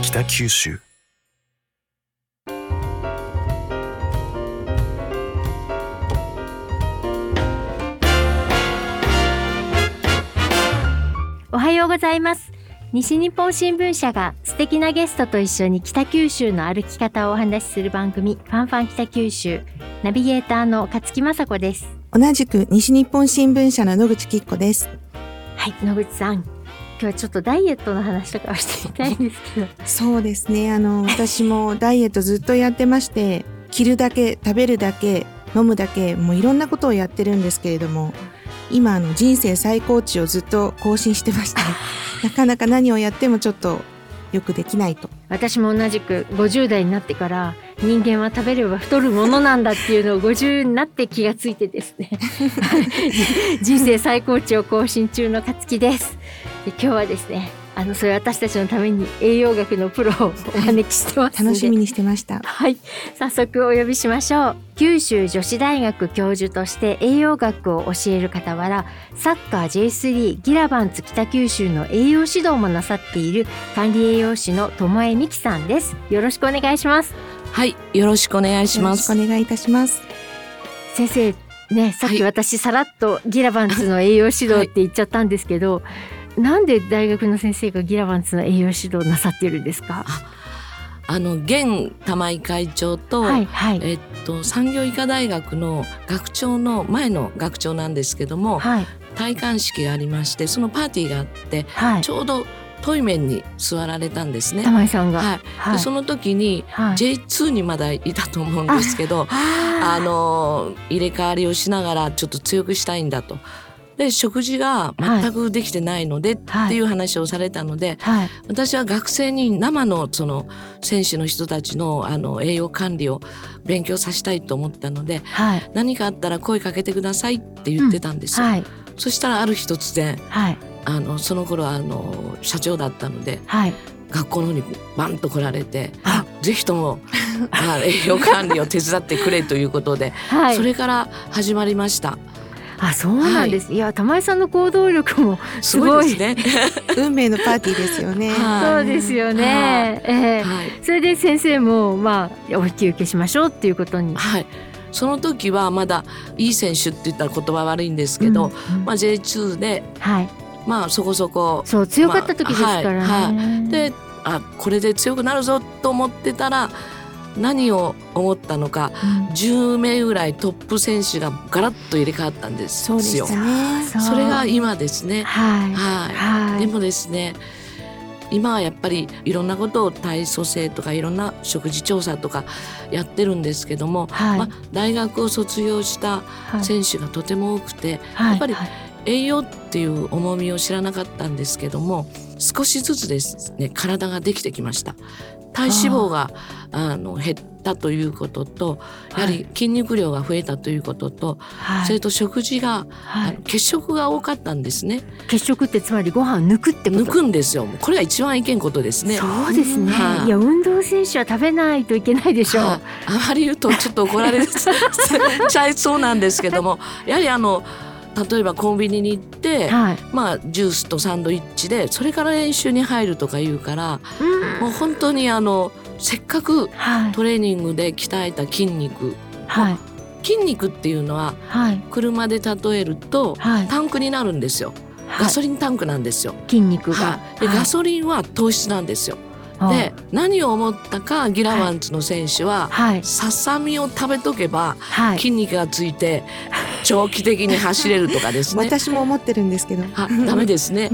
北九州。おはようございます。西日本新聞社が素敵なゲストと一緒に北九州の歩き方をお話しする番組ファンファン北九州。ナビゲーターの勝木雅子です。同じく西日本新聞社の野口きっ子です。はい野口さん今日はちょっとダイエットの話とかをしてみたいんですけどそうですね。あの、私もダイエットずっとやってまして、着るだけ、食べるだけ、飲むだけ、もういろんなことをやってるんですけれども、今、あの、人生最高値をずっと更新してまして、なかなか何をやってもちょっとよくできないと。私も同じく50代になってから人間は食べれば太るものなんだっていうのを50になって気がついてですね 人生最高値を更新中の勝木ですで今日はですねあのそれ私たちのために栄養学のプロをお招きしてますので楽しみにしてました。はい、早速お呼びしましょう。九州女子大学教授として栄養学を教える傍ら、サッカー J3 ギラバンツ北九州の栄養指導もなさっている管理栄養士の友江美希さんです。よろしくお願いします。はい、よろしくお願いしよろします。くお願いいたします。先生、ね、さっきはい私さらっとギラバンツの栄養指導って言っちゃったんですけど、なんで大学の先生がギラバンツの栄養指導をなさっているんですか？あの現玉井会長と、はいはいえっと産業医科大学の学長の前の学長なんですけども、はい戴冠式がありまして、そのパーティーがあって、はいち。ょうどトイメンに座られたんですね。玉井さんが。はい。はいでその時にはい J2 にまだいたと思うんですけど、ああの入れ替わりをしながらちょっと強くしたいんだと。で食事が全くできてないので、っていう話をされたので、はい私は学生に生のその選手の人たちのあの栄養管理を勉強させたいと思ったのではい何かあったら声かけてくださいって言ってたんですよ。はいそしたらある日突然はいあのその頃はあの社長だったのではい。学校の方にバンと来られてあぜひとも あ栄養管理を手伝ってくれということで、はい。それから始まりました。あ、そうなんです。い、や、玉井さんの行動力もすごいですね。運命のパーティーですよね。はいそうですよね。ええはいそれで先生もまあお引き受けしましょうっていうことに。はい。その時はまだいい選手って言ったら言葉悪いんですけど、うんうんまあ J2 ではい。まあそこそこそう強かった時ですからね。まあはいであこれで強くなるぞと思ってたら何を思ったのかうん10名ぐらいトップ選手がガラッと入れ替わったんですそうでしよ。たね。それが今ですね。はいはい。はい。でもですね今はやっぱりいろんなことを体組成とかいろんな食事調査とかやってるんですけども、はいまあ、大学を卒業したはい選手がとても多くて、はいやっぱりはい栄養っていう重みを知らなかったんですけども少しずつですね体ができてきました。体脂肪があの減ったということとやはり筋肉量が増えたということと、はい。それと食事が、はい。あの血色が多かったんですね。血色ってつまりご飯抜くってこと？抜くんですよ。これが一番いけんことですね。そうですね。はい。いや運動選手は食べないといけないでしょう。はい。あまり言うとちょっと怒られ ちゃいそうなんですけどもやはりあの例えばコンビニに行って、はい。まあジュースとサンドイッチでそれから練習に入るとか言うからうん。もう本当にあのせっかくはい。トレーニングで鍛えた筋肉。はい。筋肉っていうのははい。車で例えるとはい。タンクになるんですよ。はい。ガソリンタンクなんですよ、筋肉が。はい、でガソリンは糖質なんですよ、はいで何を思ったかギラワンツの選手は、はいささみを食べとけばはい。筋肉がついて長期的に走れるとかですね。私も思ってるんですけど。あダメですね。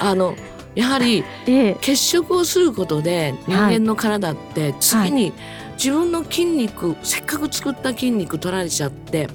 あのやはりええ血色をすることで人間の体って次に自分の筋肉、せっかく作った筋肉取られちゃって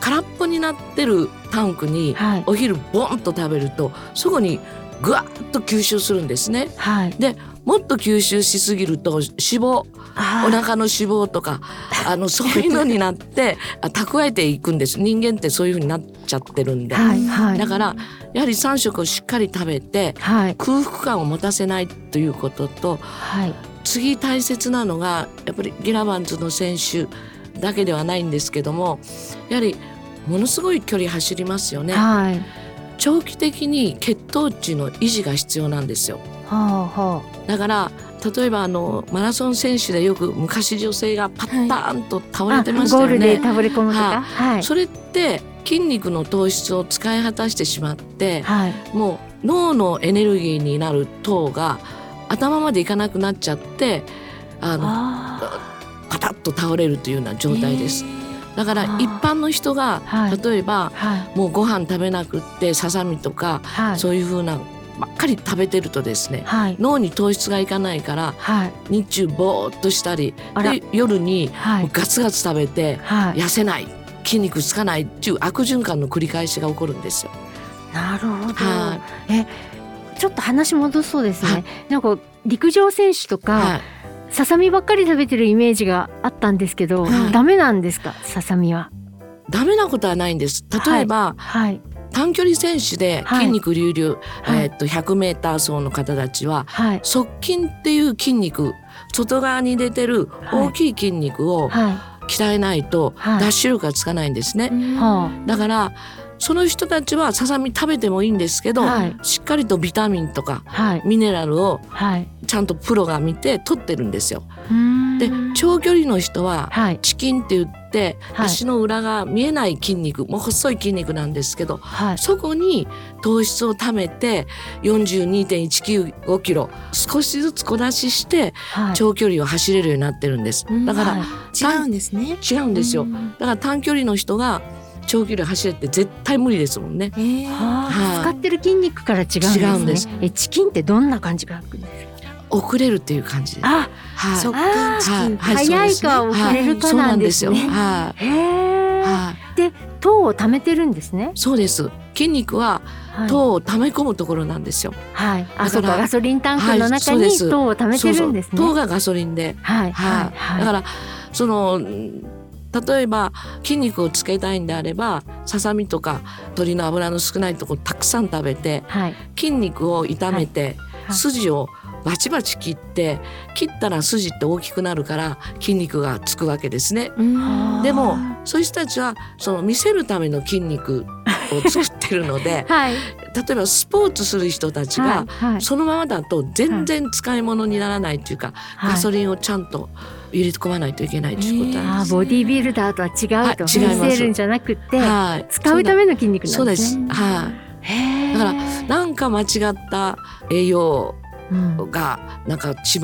空っぽになってるタンクにはいお昼ボンと食べるとそこにぐわっと吸収するんですね。はい。でもっと吸収しすぎると脂肪あお腹の脂肪とか あのそういうのになってあ蓄えていくんです人間ってそういうふうになっちゃってるんで、はいはい。だからやはり3食をしっかり食べてはい空腹感を持たせないということとはい次大切なのがやっぱりギラバンズの選手だけではないんですけどもやはりものすごい距離走りますよね。はい。長期的に血糖値の維持が必要なんですよ。はあはだから例えばあのマラソン選手でよく昔女性がパッターンと倒れてましたよゴールでね。倒れ込むとか？はい。それって筋肉の糖質を使い果たしてしまってはい。もう脳のエネルギーになる糖が頭までいかなくなっちゃってあのあパタッと倒れるというような状態です。だから一般の人がはい例えばあ。はい。もうご飯食べなくってささみとかはい。そういう風なばっかり食べてるとですねはい。脳に糖質がいかないからはい。日中ぼーっとしたりで夜にはい。ガツガツ食べてはい。痩せない筋肉つかないっていう悪循環の繰り返しが起こるんですよ。なるほど。はえ、ちょっと話戻そうですね。はいなんか陸上選手とか、はい、ささみばっかり食べてるイメージがあったんですけど、はいダメなんですか、ささみは。ダメなことはないんです。例えば、はい。短距離選手ではい。筋肉隆々、はい。えーっと 100m 走の方たちははい。側筋っていう筋肉外側に出てるはい。大きい筋肉をは鍛えないとはい。ダッシュ力がつかないんですね。だからその人たちはささみ食べてもいいんですけど、はいしっかりとビタミンとかあ。はい。ミネラルをはい。ちゃんとプロが見て取ってるんですよ。で長距離の人ははい。チキンって言って、はい足の裏が見えない筋肉もう細い筋肉なんですけどはい。そこに糖質を貯めて42.195キロ少しずつ小出ししてはい。長距離を走れるようになってるんです。うんだからはい違うんですね。違うんですよ。うんだから短距離の人が長距離走れって絶対無理ですもんね。えーはい使ってる筋肉から違うんですね。え、チキンってどんな感じがあるんですか？遅れるっていう感じで。あ、はい。側あー筋チキンはい早いか遅れるかなんですね。はいそうなんですよ。へえ。はい。はい。糖を貯めてるんですね？そうです。筋肉ははい。糖を溜め込むところなんですよ。はい。あ、だからそうか。ガソリンタンクのはい中に糖を貯めてるんですね。そうそう糖がガソリンで。はい。はい。はい。はい。だからそのん例えば筋肉をつけたいんであればささみとか鶏の脂の少ないところたくさん食べてはい。筋肉を炒めて、はい筋をバチバチ切って切ったら筋って大きくなるから筋肉がつくわけですね。うんでもそういう人たちはその見せるための筋肉を作ってるので はい。例えばスポーツする人たちがはい。はい。そのままだと全然使い物にならないっていうか、はいガソリンをちゃんと入れ込まないといけないということなんです。ボディービルダーとは違うと。はい違います見せるんじゃなくて、はい、使うための筋肉そうです。なんですね。はい。へーだからなんか間違った栄養うんがなんか巷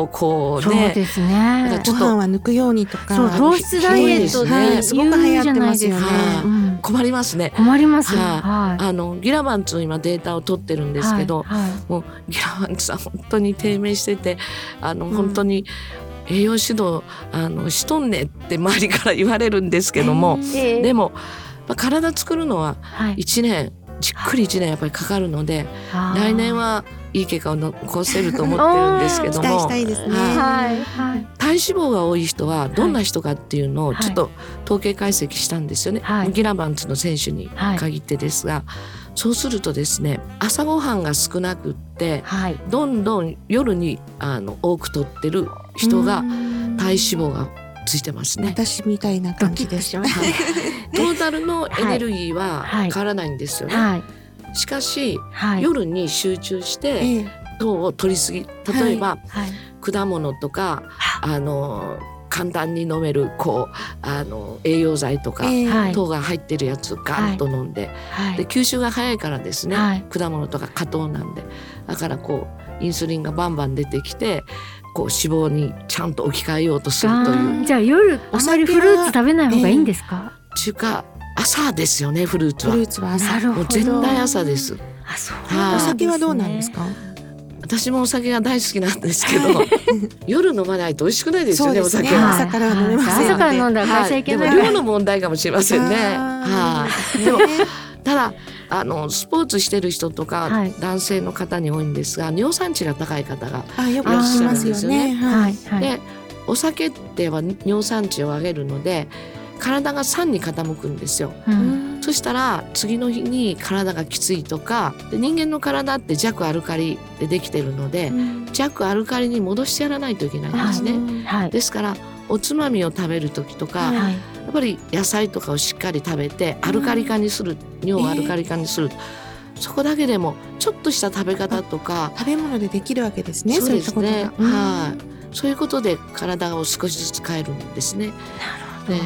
をこうそうね、ですねなんか。ちょっとご飯は抜くようにとか。そう糖質ダイエットですねですごく流行ってますよね言うじゃないですかうん困りますね。困ります。はいはい。あのギラバンツの今データを取ってるんですけど、はいはいもうギラバンツさん本当に低迷しててあの、うん本当に栄養指導あのしとんねって周りから言われるんですけども、えー。でも、まあ、体作るのははい。1年じっくり1年やっぱりかかるので来年はいい結果を残せると思ってるんですけども 体脂肪が多い人はどんな人かっていうのをはい。ちょっと統計解析したんですよね、はい。ギラバンツの選手に限ってですが、そうするとですね朝ごはんが少なくってはい。どんどん夜にあの多く取ってる人がうん体脂肪がついてますね。私みたいな感じです。トータルのエネルギーははい変わらないんですよね。た。はいしかしはい。夜に集中してええ糖を取りすぎ例えば、はい。果物とかあの簡単に飲めるこうあの栄養剤とか、ええはい糖が入ってるやつガンと飲んで,、はい。で吸収が早いからですね、はい果物とか果糖なんでだからこうインスリンがバンバン出てきてこう脂肪にちゃんと置き換えようとするという。じゃあ夜あまりフルーツ食べない方がいいんですか？中華朝ですよねフルーツは。フルーツは朝。もう絶対朝です。あそうはいお酒はどうなんですか。私もお酒が大好きなんですけど 夜飲まないと美味しくないですよねお酒はいは。朝から飲めません朝から飲んだら会社行けない。でも量の問題かもしれませんね。あはい、でもただあのスポーツしてる人とか、はい男性の方に多いんですが尿酸値が高い方が、あ、よく聞きますよね。ははいい。はい。でお酒っては尿酸値を上げるので体が酸に傾くんですよ。うんそしたら次の日に体がきついとかで人間の体って弱アルカリでできてるので、弱アルカリに戻してやらないといけないんですね。はい。ですからおつまみを食べる時とか、はいはい。やっぱり野菜とかをしっかり食べてアルカリ化にする、尿をアルカリ化にする、そこだけでもちょっとした食べ方とか食べ物でできるわけですね。そうですね。はい。そういうことで体を少しずつ変えるんですね。なるほど。で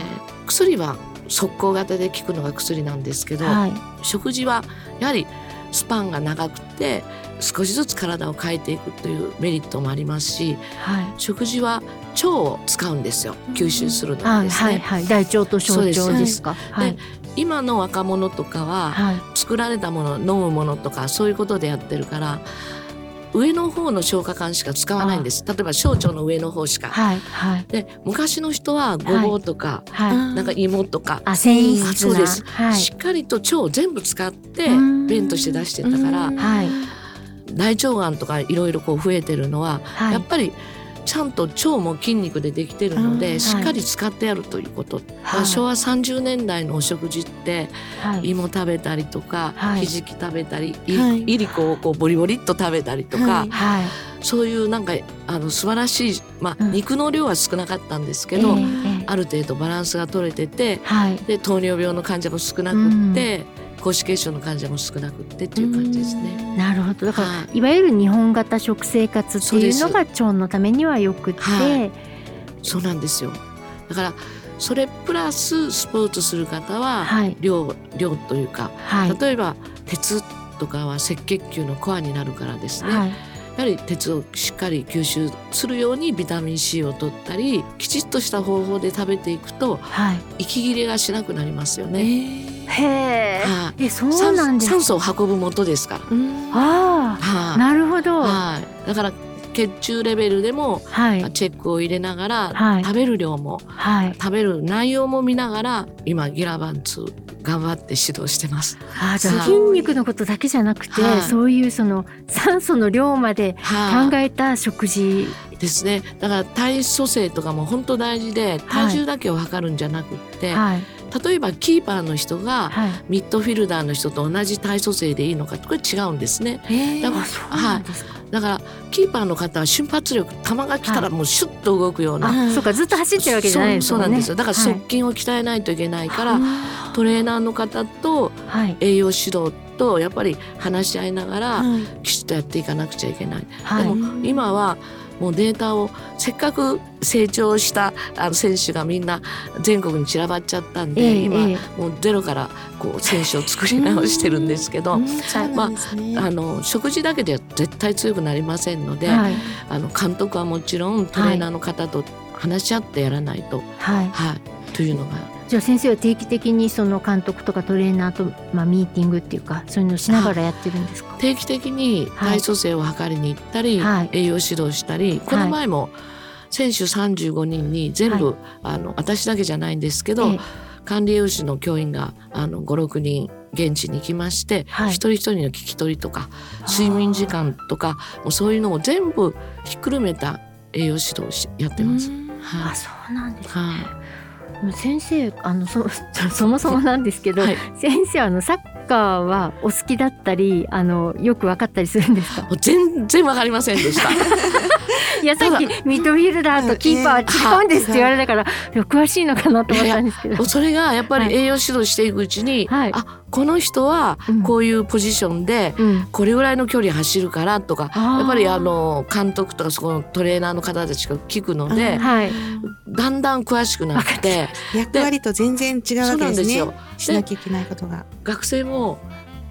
薬は速攻型で効くのが薬なんですけど、はい。食事はやはりスパンが長くて少しずつ体を変えていくというメリットもありますしはい。食事は腸を使うんですよ。吸収するのですね。はいはい大腸と小腸ですか？はい。今の若者とかははい。作られたもの飲むものとかそういうことでやってるから上の方の消化管しか使わないんです。例えば小腸の上の方しか。はいはい。で昔の人はごぼうとか、はい。なんか芋とか、あ繊維質そうです。はい。しっかりと腸を全部使ってうん。便として出してたからうん。はい。大腸がんとかいろいろこう増えてるのは、はい。やっぱりちゃんと腸も筋肉でできてるので、うんしっかり使ってやるということ、はい。昭和30年代のお食事ってはい。芋食べたりとか、はい。ひじき食べたり、いはい。いりこをこうボリボリっと食べたりとか、そういうなんかあの素晴らしい、まあうん。肉の量は少なかったんですけど、ええええ。ある程度バランスが取れててはい。で糖尿病の患者も少なくって、高脂血症の患者も少なくってっていう感じですね。なるほど。だから、はい。い、わゆる日本型食生活っていうのが腸のためにはよくって、はい。そうなんですよ。だからそれプラススポーツする方ははい。量,、量というかはい。例えば鉄とかは赤血球のコアになるからですね、はい。やはり鉄をしっかり吸収するようにビタミン C を取ったりきちっとした方法で食べていくとはい。息切れがしなくなりますよえね。ーへえ、はい。えそうなんです酸酸素を運ぶ元ですから。うん。ああはいなるほど。ははい、だから血中レベルでもい。チェックを入れながら、はい。食べる量もはい。食べる内容も見ながら今ギラバンツ頑張って指導してます。あじゃ筋肉のことだけじゃなくて、はい。そういうその酸素の量まではい。考えた食事、ですね。だから体組成とかも本当大事で体重だけを測るんじゃなくって、はい例えばキーパーの人がはい。ミッドフィルダーの人と同じ体組成でいいのかこれ違うんですね。えー。だからあそうなんですか、だからキーパーの方は瞬発力球が来たらもうシュッと動くような。あ、そうかずっと走ってるわけじゃないねそうんなんですよ。だからはい。側筋を鍛えないといけないから、トレーナーの方とはい。栄養指導とやっぱり話し合いながらはい。きちっとやっていかなくちゃいけない。はい。でも今はもうデータをせっかく成長したあの選手がみんな全国に散らばっちゃったんで、ええ今ええ。もうゼロからこう選手を作り直してるんですけど、う んそうなんですね。あの食事だけでは絶対強くなりませんので、はい。あの監督はもちろんトレーナーの方と話し合ってやらないと、はい。はい、というのがじゃあ先生は定期的にその監督とかトレーナーと、まあ、ミーティングっていうかそういうのをしながらやってるんですか？定期的に体組成を測りに行ったり、はい。栄養指導したり、この前も選手35人に全部、あの私だけじゃないんですけど、ええ。管理栄養士の教員があの56人現地に行きまして、はい。一人一人の聞き取りとか睡眠時間とかもうそういうのを全部ひっくるめた栄養指導をしやってます。うん。はい。あそうなんですね。は先生あのそ そもそもなんですけど、はい。先生あのサッカーはお好きだったりあのよく分かったりするんですか？全然わかりませんでした。いやさっきミッドフィルダーとキーパーは違うんですって言われたから、詳しいのかなと思ったんですけど。それがやっぱはい。り栄養指導していくうちに、はい。あこの人はうん。こういうポジションでうん、これぐらいの距離走るからとか、やっぱりあの監督とかそこのトレーナーの方たちが聞くので、はい。だんだん詳しくなって役割と全然違うわけですね。よ。しなきゃいけないことが。学生も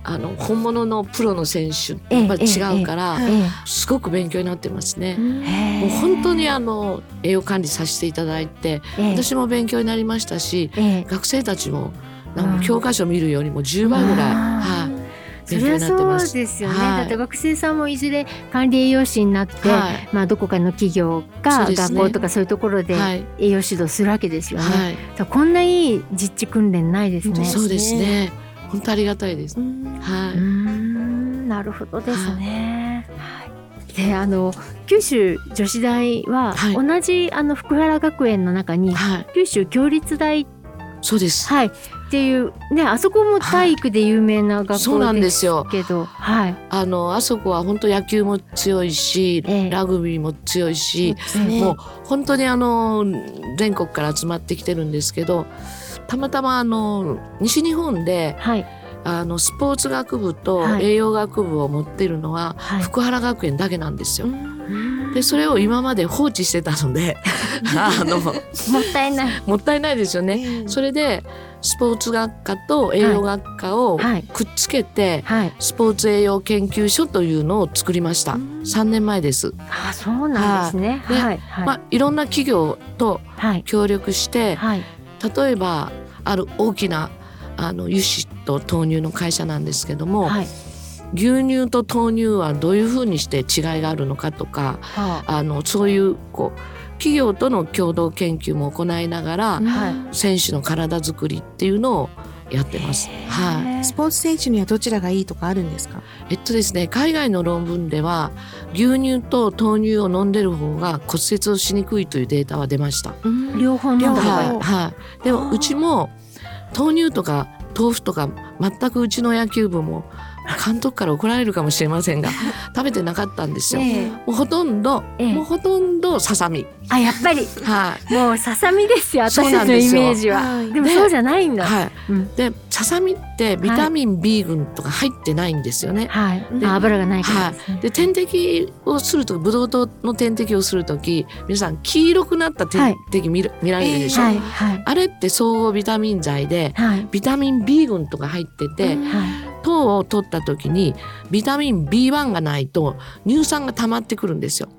あの本物のプロの選手ええやっぱり違うから、すごく勉強になってますね。えもう本当にあの栄養管理させていただいてええ。私も勉強になりましたしええ。学生たちもなんうんか教科書見るよりも10倍ぐらい、はい、それはそ。うですよね、はいだって学生さんもいずれ管理栄養士になって、はいまあ、どこかの企業そか学校とかそういうところではい栄養指導するわけですよね。はいこんないい実地訓練ないですね。そうですね。本当ありがたいです。はい。んなるほどですね。はい、であの九州女子大は、はい同じあの福原学園の中にはい。九州共立大、そうです。はい、っていうねあそこも体育で有名な学そうなん校でです。けど、はい、あのあそこは本当野球も強いし、ええ。ラグビーも強いし、ね。もう本当にあの全国から集まってきてるんですけど、たまたまあの西日本ではい、あのスポーツ学部とはい。栄養学部を持ってるのははい。福原学園だけなんですよ。うん。でそれを今まで放置してたので あのもったいない。もったいないですよね。ねそれでスポーツ学科と栄養学科をはいくっつけて、はい。スポーツ栄養研究所というのを作りました。3年前です。あ、そうなんですね。はいはい。はい。まあ、いろんな企業とはい。協力して、はい。例えばある大きなあの油脂と豆乳の会社なんですけども、はい。牛乳と豆乳はどういうふうにして違いがあるのかとかはあのそういうこう企業との共同研究も行いながら、あ。はい。選手の体作りっていうのをやってます。はい。スポーツ選手にはどちらがいいとかあるんですか？えっとですね、海外の論文では牛乳と豆乳を飲んでる方が骨折をしにくいというデータは出ました。両方飲んだ。はい、はい。でもうちも豆乳とか豆腐とか全くうちの野球部も監督から怒られるかもしれませんが 食べてなかったんですよ。ええもうほとんど、ええもうほとんどささみ。あ、やっぱり。はい。もうささみですよ。私のイメージは。はいででもそうじゃないんだ。はい。うんでささみってビタミン B 群とか入ってないんですよね。はい。であ油がないからですね。で点滴をするとブドウ糖の点滴をするとき皆さん黄色くなった点滴見,、見られるでしょ、はい。はい。あれって総合ビタミン剤ではい。ビタミン B 群とか入ってて、うんはい。糖を取った時にビタミン B1 がないと乳酸が溜まってくるんですよ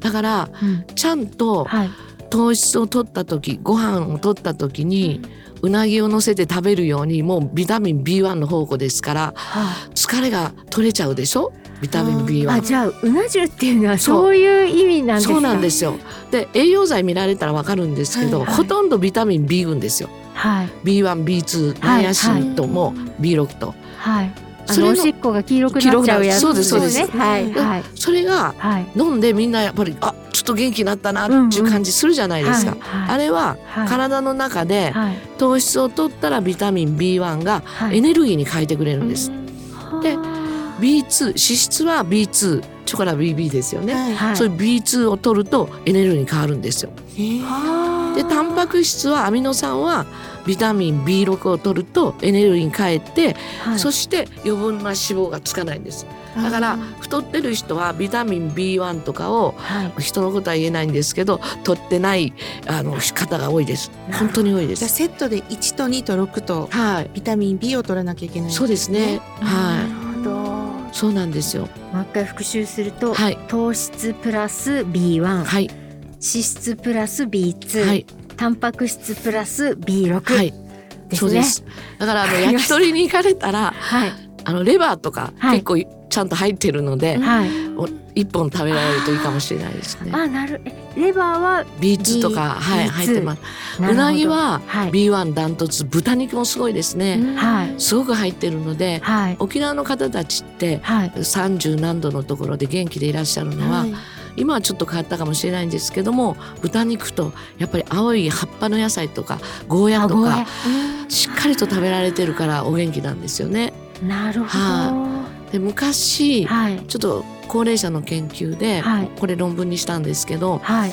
だからうん。ちゃんとはい。糖質を取った時ご飯を取った時にうなぎを乗せて食べるようにもうビタミン B1 の宝庫ですからは疲れが取れちゃうでしょ？ビタミン B1 あ、じゃあうな重っていうのはそうそういう意味なんですか？そうなんですよ。で栄養剤見られたらわかるんですけど、はいはいほとんどビタミン B 群ですよ。はい。B1、B2、はいナイアシンとも B6 と。はい。あそれおしっこが黄色くなっちゃうやつそうですそうですね。はい。はい。それがはい。飲んでみんなやっぱりあちょっと元気になったなっていう感じするじゃないですか。はいあれははい体の中ではい。糖質を取ったらビタミン B1 がはいエネルギーに変えてくれるんです。では B2 脂質は B2 チョコラ BB ですよね。はい。はい。そういう B2 を取るとエネルギーに変わるんですよ。でタンパク質はアミノ酸はビタミン B6 を取るとエネルギーに変えて、はい。そして余分な脂肪がつかないんです。だから太ってる人はビタミン B1 とかをはい。人のことは言えないんですけど取ってないあの方が多いです。本当に多いです。じゃあセットで1と2と6とはい。ビタミン B を取らなきゃいけないそうですね。なは。いそうなんですよ。もう一回復習すると、はい。糖質プラス B1、はい。脂質プラス B2、はい。タンパク質プラス B6 はい。ですね。そうです。だからあの焼き鳥に行かれたらはい。あのレバーとかはい。結構ちゃんと入ってるので、はい。お一本食べられるといいかもしれないですね。あ、なる。えレバーは B2 とか、はい B2 入ってます。うなぎははい。B1 ダントツ豚肉もすごいですね、はい。すごく入ってるのではい。沖縄の方たちってはい。30何度のところで元気でいらっしゃるのは、はい。今はちょっと変わったかもしれないんですけども豚肉とやっぱり青い葉っぱの野菜とかゴーヤとかしっかりと食べられてるからお元気なんですよね。なるほど。はで昔、はい。ちょっと高齢者の研究で、はい。これ論文にしたんですけどはい。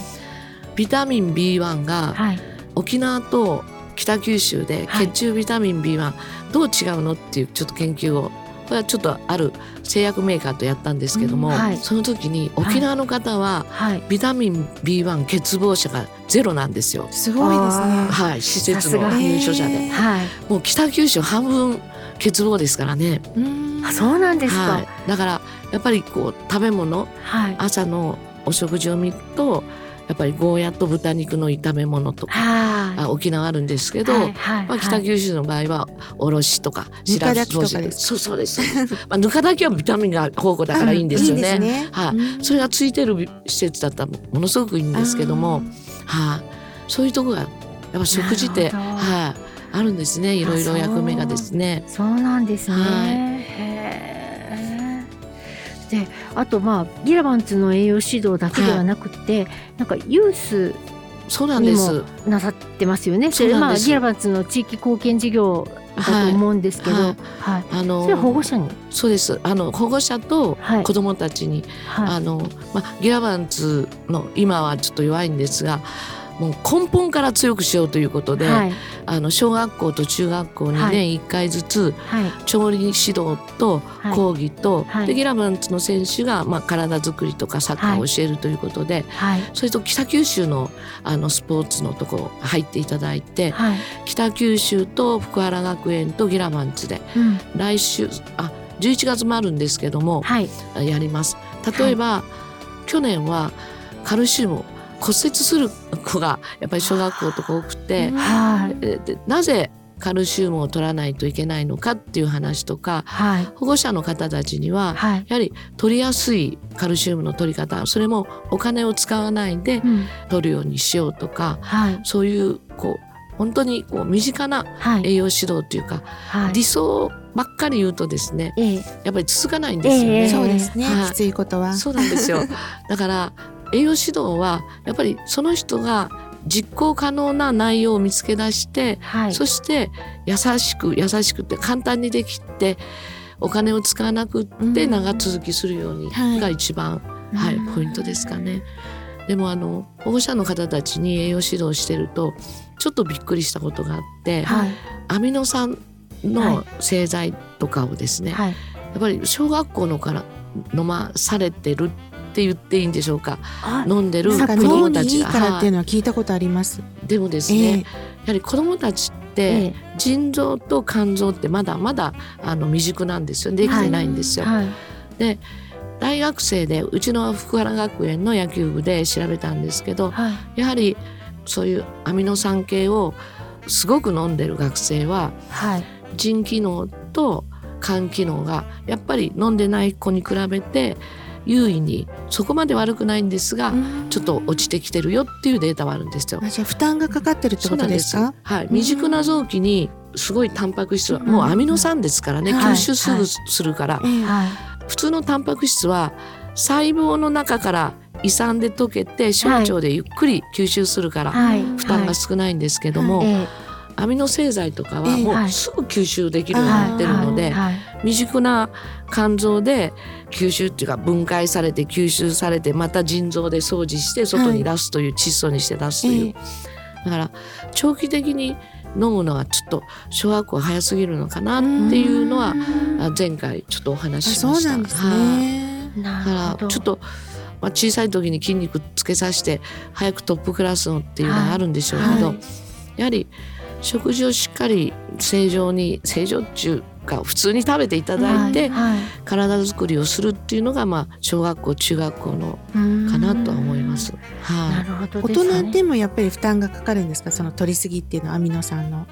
ビタミン B1 がはい。沖縄と北九州ではい。血中ビタミン B1 どう違うのっていうちょっと研究をこれはちょっとある製薬メーカーとやったんですけども、うんはい。その時に沖縄の方ははい。ビタミン B1 欠乏者がゼロなんですよ。すごいですね。あはい、施設の入所者で。はい。もう北九州半分欠乏ですからね、うんあ、そうなんですか。はい、だからやっぱりこう食べ物はい。朝のお食事を見るとやっぱりゴーヤと豚肉の炒め物とか沖縄あるんですけど、はいはいまあ、北九州の場合はおろしとかしらすですそうそうです、まあ、ぬか炊きはビタミンが豊富だからいいんですよね。いいですね。はい、うん。それがついてる施設だったらものすごくいいんですけども、はい、そういうとこがやっぱ食事って、はい、あるんですね。いろいろ役目がですね。そうなんですね。はーであとまあギラバンツの栄養指導だけではなくて、なんかユースそうなんです。にも。なさってますよね。そうなんです。まあギラバンツの地域貢献事業だと思うんですけど、ははい。い。あのそれは保護者に、そうです。あの保護者とはい。子どもたちに、はい。あのまあ、ギラバンツの今はちょっと弱いんですがもう根本から強くしようということで、はい。あの小学校と中学校にはい。年1回ずつはい。調理指導とはい。講義と、はい。でギラバンツの選手が、まあ、体作りとかサッカーを教えるということで、はい。それと北九州のあのスポーツのとこ入っていただいてはい。北九州と福原学園とギラバンツでうん。来週あ11月もあるんですけどもはい。やります。例えば、去年はカルシウム骨折する子がやっぱり小学校とか多くて、はなぜカルシウムを取らないといけないのかっていう話とかはい。保護者の方たちにははい。やはり取りやすいカルシウムの取り方それもお金を使わないでうん。取るようにしようとかはい。そういうこう本当にこう身近なはい。栄養指導というか、はい。理想ばっかり言うとですねええ。やっぱり続かないんですよね。ええ。そうですね、はい。きついことは。そうなんですよ。だから栄養指導はやっぱりその人が実行可能な内容を見つけ出して、はい。そして優しく優しくって簡単にできてお金を使わなくってうん。長続きするようにはい。が一番、はいうん。ポイントですかね。でもあの保護者の方たちに栄養指導してるとちょっとびっくりしたことがあって、はい。アミノ酸の製剤とかをですね、はい。やっぱり小学校のから飲まされてるって言っていいんでしょうか？あ飲んでる子ども脳たちが、にいいからっていうはのは聞いたことあります。いでもですえね、えやはり子どもたちって、ええ。腎臓と肝臓ってまだまだあの未熟なんですよ。できてないんですよ。はい。で大学生でうちの福原学園の野球部で調べたんですけどはい。やはりそういうアミノ酸系をすごく飲んでる学生ははい。腎機能と肝機能がやっぱり飲んでない子に比べて優位にそこまで悪くないんですが、ちょっと落ちてきてるよっていうデータはあるんですよ。あじゃあ負担がかかってるってことですか？はい、未熟な臓器にすごいタンパク質はうん。もうアミノ酸ですからね、はい吸収すぐするから、普通のタンパク質は細胞の中から胃酸で溶けて小腸でゆっくり吸収するから、はい。負担が少ないんですけども、えアミノ製剤とかはええ。もはい。うすぐ吸収できるえようになってるので、はい。未熟な肝臓で吸収っていうか分解されて吸収されてまた腎臓で掃除して外に出すという、窒素にして出すという、えだから長期的に飲むのはちょっと小学校早すぎるのかなっていうのはあ前回ちょっとお話あししました。そうですはい。ね。なだからちょっと、まあ、小さい時に筋肉つけさせて早くトップクラスのっていうのがあるんでしょうけど、はい。やはり食事をしっかり正常に正常っていうか普通に食べていただいて、はい体作りをするっていうのが、まあ、小学校中学校のかなとは思います。なはい、るほど大ですね人でもやっぱり負担がかかるんですか？その取りすぎっていうのはアミノ酸の。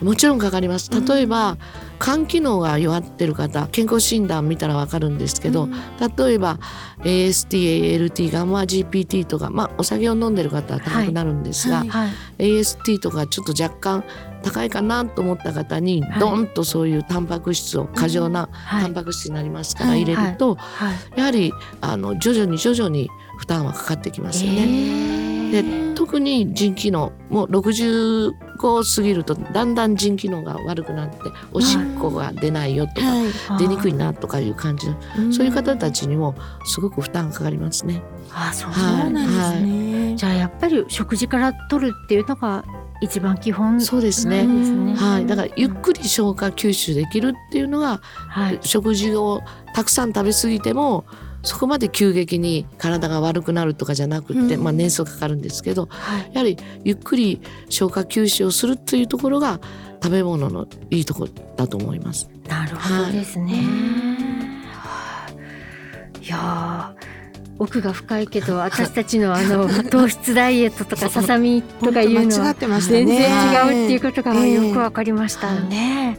もちろんかかります。うん。例えば、肝機能が弱ってる方健康診断見たらわかるんですけど、うん。例えば AST、ALT、ガンマ GPT とか、まあ、お酒を飲んでる方は高くなるんですが、はいはい。AST とかちょっと若干高いかなと思った方に、はい。ドンとそういうタンパク質を過剰なはい。タンパク質になりますからはい入れると、はい。やはりあの徐々に徐々に負担はかかってきますよね。えで特に腎機能もう65を過ぎるとだんだん腎機能が悪くなっておしっこが出ないよとか、はい。ー出にくいなとかいう感じんそういう方たちにもすごく負担がかかりますね。あそうそはいうなんですね。じゃあやっぱり食事から取るっていうのが一番基本そうですね。なんですねはい、だからゆっくり消化吸収できるっていうのが、はい食事をたくさん食べ過ぎてもそこまで急激に体が悪くなるとかじゃなくって、うんまあ年数かかるんですけどはいやはりゆっくり消化吸収をするっていうところが食べ物のいいところだと思います。なるほどですね。はいいやー奥が深いけど私たちのあの 糖質ダイエットとかささみとかいうのは。全然違うっていうことがええよくわかりましたね。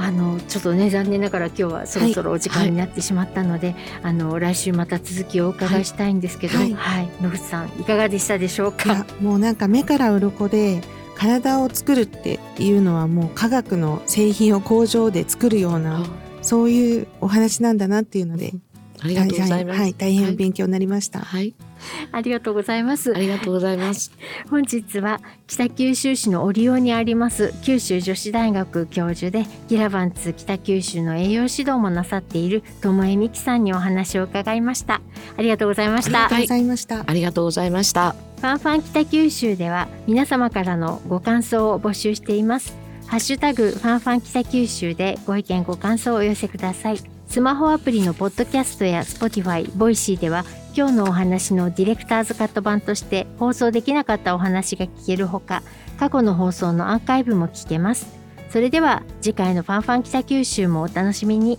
あのちょっとね残念ながら今日はそろそろお時間になってしまったので、あの来週また続きをお伺いしたいんですけど、は、はい。い野口さんいかがでしたでしょうか？もうなんか目から鱗で体を作るっていうのはもう科学の製品を工場で作るようなそういうお話なんだなっていうのでありがとうございます。はい、大変勉強になりました。はい、ありがとうございますあ。りがとうございます。本日は北九州市の折尾にあります九州女子大学教授でギラバンツ北九州の栄養指導もなさっている友江美希さんにお話を伺いましたありがとうございましたありがとうございました。ありがとうございました。ファンファン北九州では皆様からのご感想を募集しています。ハッシュタグファンファン北九州でご意見ご感想をお寄せください。スマホアプリのポッドキャストや Spotify、 Voicy では今日のお話のディレクターズカット版として放送できなかったお話が聞けるほか過去の放送のアーカイブも聞けます。それでは次回のファンファン北九州もお楽しみに。